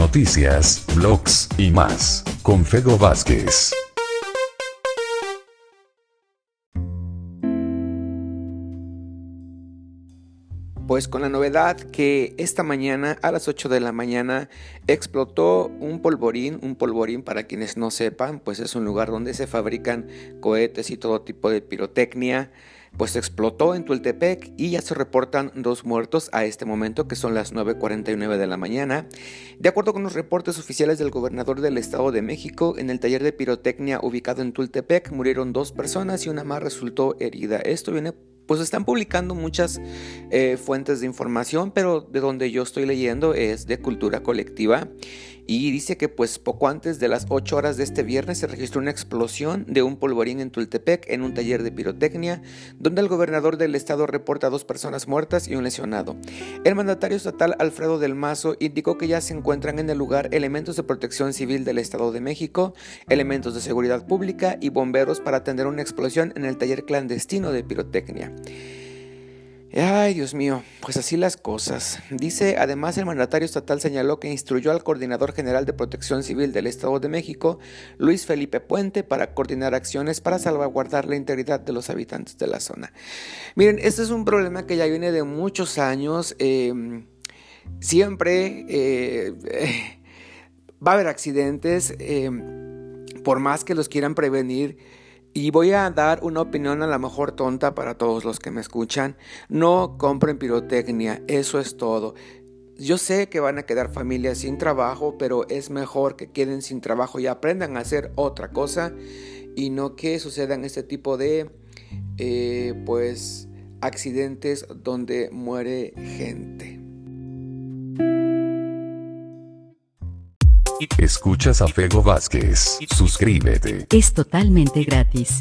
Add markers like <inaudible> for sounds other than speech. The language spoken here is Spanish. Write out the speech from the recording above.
noticias, blogs y más, con Fego Vázquez. Pues con la novedad que esta mañana a las 8 de la mañana explotó un polvorín, un polvorín para quienes no sepan, pues es un lugar donde se fabrican cohetes y todo tipo de pirotecnia, pues explotó en Tultepec y ya se reportan dos muertos a este momento que son las 9.49 de la mañana. De acuerdo con los reportes oficiales del gobernador del Estado de México, en el taller de pirotecnia ubicado en Tultepec murieron dos personas y una más resultó herida. Esto viene pues están publicando muchas eh, fuentes de información, pero de donde yo estoy leyendo es de cultura colectiva y dice que pues poco antes de las 8 horas de este viernes se registró una explosión de un polvorín en Tultepec en un taller de pirotecnia, donde el gobernador del estado reporta dos personas muertas y un lesionado. El mandatario estatal Alfredo del Mazo indicó que ya se encuentran en el lugar elementos de protección civil del Estado de México, elementos de seguridad pública y bomberos para atender una explosión en el taller clandestino de pirotecnia. Ay, Dios mío, pues así las cosas. Dice, además, el mandatario estatal señaló que instruyó al coordinador general de protección civil del Estado de México, Luis Felipe Puente, para coordinar acciones para salvaguardar la integridad de los habitantes de la zona. Miren, este es un problema que ya viene de muchos años. Em, siempre eh, <laughs> va a haber accidentes, em, por más que los quieran prevenir y voy a dar una opinión a lo mejor tonta para todos los que me escuchan. No compren pirotecnia, eso es todo. Yo sé que van a quedar familias sin trabajo, pero es mejor que queden sin trabajo y aprendan a hacer otra cosa y no que sucedan este tipo de eh, pues accidentes donde muere gente. Escuchas a Fego Vázquez. Suscríbete. Es totalmente gratis.